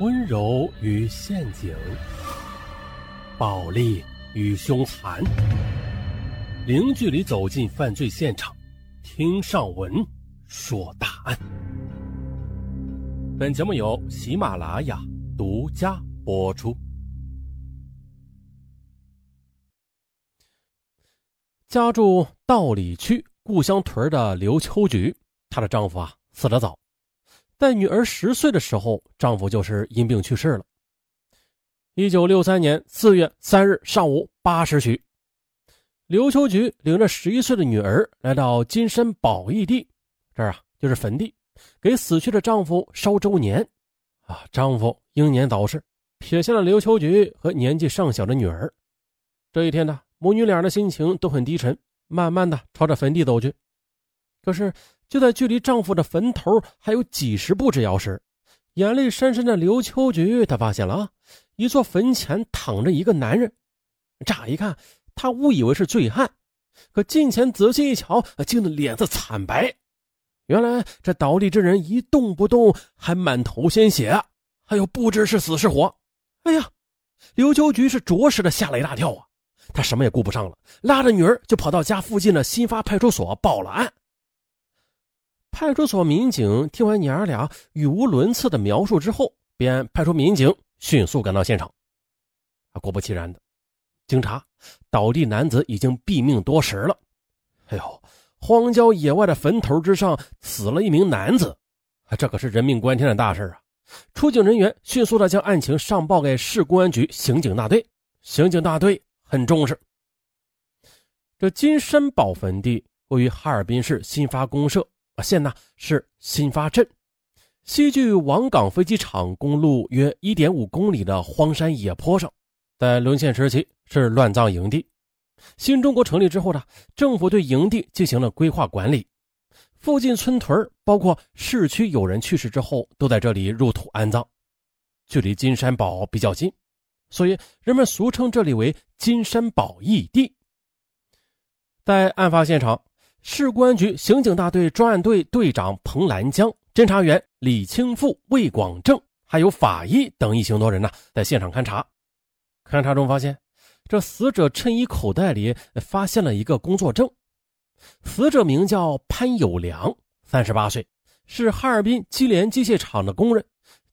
温柔与陷阱，暴力与凶残，零距离走进犯罪现场，听上文说大案。本节目由喜马拉雅独家播出。家住道里区故乡屯的刘秋菊，她的丈夫啊死得早。在女儿十岁的时候，丈夫就是因病去世了。一九六三年四月三日上午八时许，刘秋菊领着十一岁的女儿来到金山宝义地，这儿啊就是坟地，给死去的丈夫烧周年。啊，丈夫英年早逝，撇下了刘秋菊和年纪尚小的女儿。这一天呢，母女俩的心情都很低沉，慢慢的朝着坟地走去。可是。就在距离丈夫的坟头还有几十步之遥时，眼泪潸潸的刘秋菊，她发现了啊，一座坟前躺着一个男人。乍一看，她误以为是醉汉，可近前仔细一瞧，惊得脸色惨白。原来这倒地之人一动不动，还满头鲜血，还有不知是死是活。哎呀，刘秋菊是着实的吓了一大跳啊！她什么也顾不上了，拉着女儿就跑到家附近的新发派出所报了案。派出所民警听完娘儿俩语无伦次的描述之后，便派出民警迅速赶到现场。啊，果不其然的，经查，倒地男子已经毙命多时了。哎呦，荒郊野外的坟头之上死了一名男子，这可是人命关天的大事啊！出警人员迅速的将案情上报给市公安局刑警大队，刑警大队很重视。这金山堡坟地位于哈尔滨市新发公社。县呢是新发镇，西距王岗飞机场公路约一点五公里的荒山野坡上，在沦陷时期是乱葬营地。新中国成立之后呢，政府对营地进行了规划管理，附近村屯包括市区有人去世之后，都在这里入土安葬。距离金山堡比较近，所以人们俗称这里为金山堡义地。在案发现场。市公安局刑警大队专案队队长彭兰江、侦查员李清富、魏广正，还有法医等一行多人呢，在现场勘查。勘查中发现，这死者衬衣口袋里发现了一个工作证。死者名叫潘有良，三十八岁，是哈尔滨机联机械厂的工人，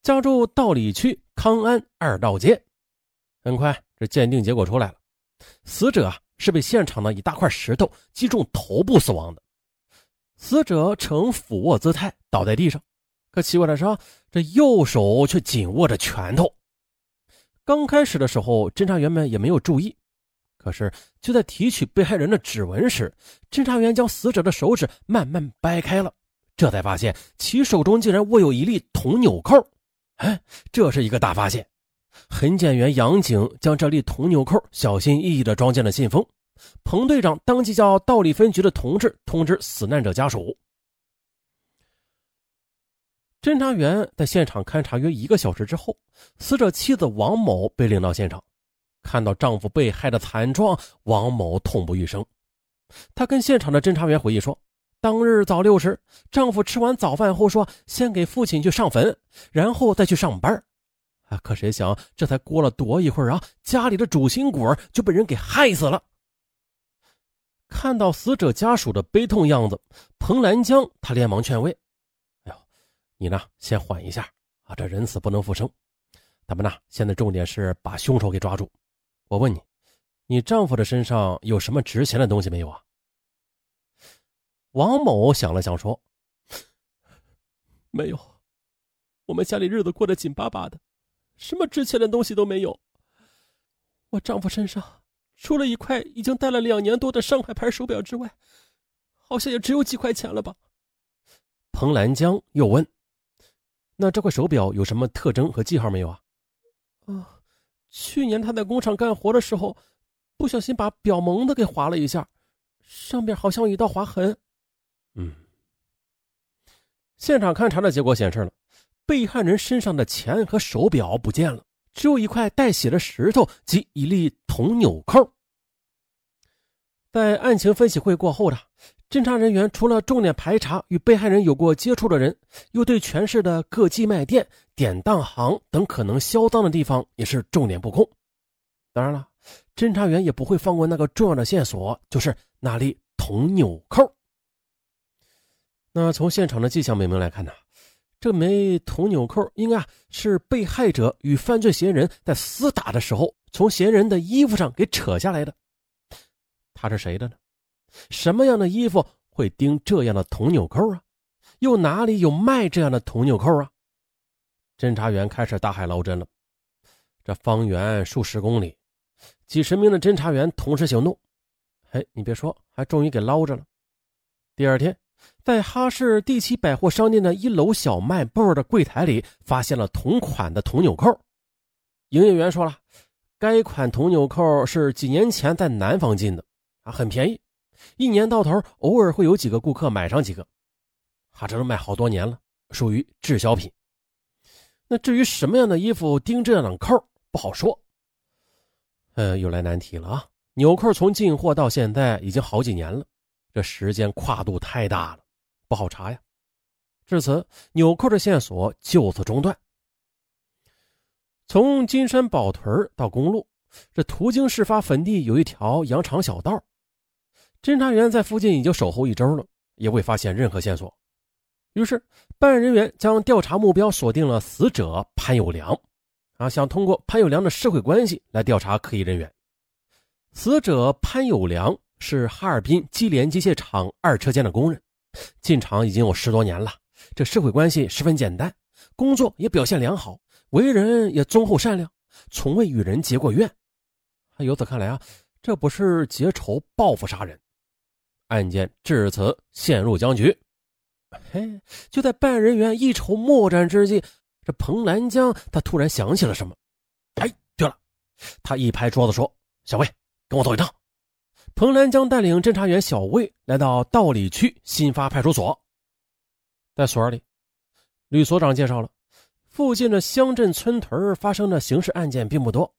家住道里区康安二道街。很快，这鉴定结果出来了，死者。是被现场的一大块石头击中头部死亡的，死者呈俯卧姿态倒在地上，可奇怪的是，这右手却紧握着拳头。刚开始的时候，侦查员们也没有注意，可是就在提取被害人的指纹时，侦查员将死者的手指慢慢掰开了，这才发现其手中竟然握有一粒铜纽扣。哎，这是一个大发现。痕检员杨景将这粒铜纽扣小心翼翼地装进了信封。彭队长当即叫道里分局的同志通知死难者家属。侦查员在现场勘查约一个小时之后，死者妻子王某被领到现场，看到丈夫被害的惨状，王某痛不欲生。她跟现场的侦查员回忆说，当日早六时，丈夫吃完早饭后说，先给父亲去上坟，然后再去上班。啊！可谁想，这才过了多一会儿啊，家里的主心骨就被人给害死了。看到死者家属的悲痛样子，彭兰江他连忙劝慰：“哎呦，你呢，先缓一下啊！这人死不能复生，咱们呢，现在重点是把凶手给抓住。我问你，你丈夫的身上有什么值钱的东西没有啊？”王某想了想说：“ 没有，我们家里日子过得紧巴巴的。”什么值钱的东西都没有。我丈夫身上除了一块已经戴了两年多的上海牌手表之外，好像也只有几块钱了吧？彭兰江又问：“那这块手表有什么特征和记号没有啊？”啊，去年他在工厂干活的时候，不小心把表蒙子给划了一下，上边好像有一道划痕。嗯，现场勘查的结果显示了。被害人身上的钱和手表不见了，只有一块带血的石头及一粒铜纽扣。在案情分析会过后的侦查人员除了重点排查与被害人有过接触的人，又对全市的各寄卖店、典当行等可能销赃的地方也是重点布控。当然了，侦查员也不会放过那个重要的线索，就是那粒铜纽扣。那从现场的迹象表明来看呢，这枚铜纽扣应该是被害者与犯罪嫌疑人在厮打的时候从嫌疑人的衣服上给扯下来的。他是谁的呢？什么样的衣服会钉这样的铜纽扣啊？又哪里有卖这样的铜纽扣啊？侦查员开始大海捞针了。这方圆数十公里，几十名的侦查员同时行动。哎，你别说，还终于给捞着了。第二天，在哈市第七百货商店的一楼小卖部的柜台里，发现了同款的铜纽扣。营业员说了，该款铜纽扣是几年前在南方进的，啊，很便宜。一年到头，偶尔会有几个顾客买上几个，哈，这都卖好多年了，属于滞销品。那至于什么样的衣服钉这样的扣，不好说。呃，又来难题了啊！纽扣从进货到现在已经好几年了，这时间跨度太大了，不好查呀。至此，纽扣的线索就此中断。从金山宝屯到公路，这途经事发坟地有一条羊肠小道。侦查员在附近已经守候一周了，也未发现任何线索。于是，办案人员将调查目标锁定了死者潘有良，啊，想通过潘有良的社会关系来调查可疑人员。死者潘有良是哈尔滨机联机械厂二车间的工人，进厂已经有十多年了，这社会关系十分简单，工作也表现良好，为人也忠厚善良，从未与人结过怨。由此看来啊，这不是结仇报复杀人。案件至此陷入僵局。嘿，就在办案人员一筹莫展之际，这彭兰江他突然想起了什么。哎，对了，他一拍桌子说：“小魏，跟我走一趟。”彭兰江带领侦查员小魏来到道里区新发派出所。在所里，吕所长介绍了，附近的乡镇村屯发生的刑事案件并不多，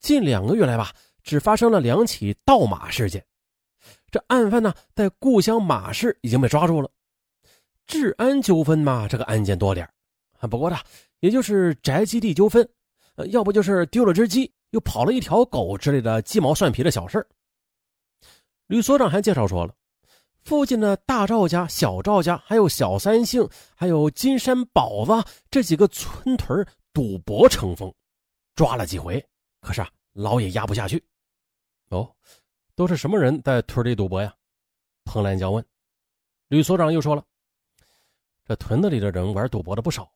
近两个月来吧，只发生了两起盗马事件。这案犯呢，在故乡马市已经被抓住了。治安纠纷嘛，这个案件多点不过呢，也就是宅基地纠纷，呃，要不就是丢了只鸡，又跑了一条狗之类的鸡毛蒜皮的小事吕所长还介绍说了，附近的大赵家、小赵家，还有小三姓，还有金山宝子这几个村屯赌博成风，抓了几回，可是啊，老也压不下去。哦。都是什么人在屯里赌博呀？彭兰江问。吕所长又说了：“这屯子里的人玩赌博的不少，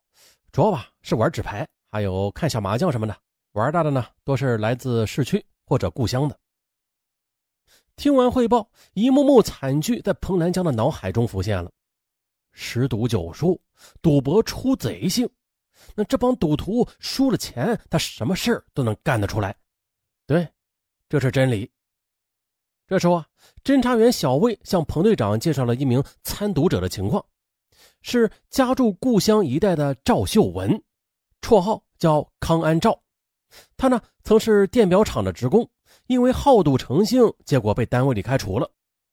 主要吧是玩纸牌，还有看小麻将什么的。玩大的呢，都是来自市区或者故乡的。”听完汇报，一幕幕惨剧在彭兰江的脑海中浮现了：十赌九输，赌博出贼性。那这帮赌徒输了钱，他什么事都能干得出来。对，这是真理。这时候啊，侦查员小魏向彭队长介绍了一名参赌者的情况，是家住故乡一带的赵秀文，绰号叫康安赵。他呢曾是电表厂的职工，因为好赌成性，结果被单位里开除了。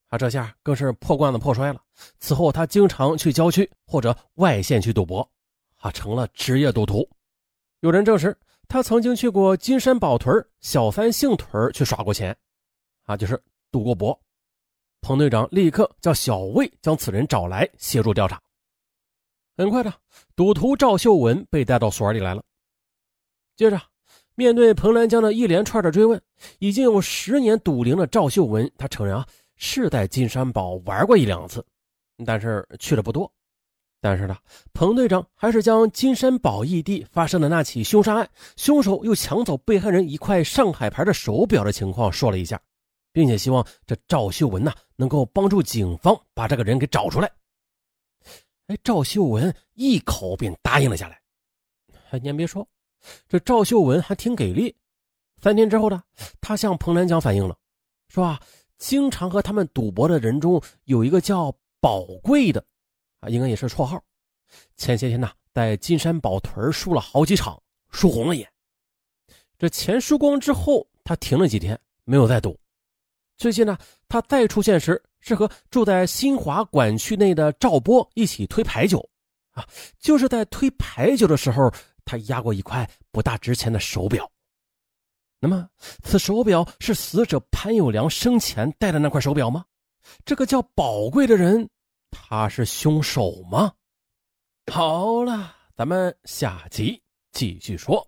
他这下更是破罐子破摔了。此后他经常去郊区或者外县去赌博，啊，成了职业赌徒。有人证实，他曾经去过金山宝屯、小三杏屯去耍过钱，啊，就是。赌过博，彭队长立刻叫小魏将此人找来协助调查。很快的，赌徒赵秀文被带到所里来了。接着，面对彭兰江的一连串的追问，已经有十年赌龄的赵秀文，他承认啊是在金山堡玩过一两次，但是去的不多。但是呢，彭队长还是将金山堡异地发生的那起凶杀案，凶手又抢走被害人一块上海牌的手表的情况说了一下。并且希望这赵秀文呐能够帮助警方把这个人给找出来。哎，赵秀文一口便答应了下来。哎，您别说，这赵秀文还挺给力。三天之后呢，他向彭兰江反映了，说啊，经常和他们赌博的人中有一个叫宝贵的，啊，应该也是绰号。前些天呢，在金山宝屯输了好几场，输红了眼。这钱输光之后，他停了几天，没有再赌。最近呢，他再出现时是和住在新华管区内的赵波一起推牌九，啊，就是在推牌九的时候，他压过一块不大值钱的手表。那么，此手表是死者潘有良生前戴的那块手表吗？这个叫宝贵的人，他是凶手吗？好了，咱们下集继续说。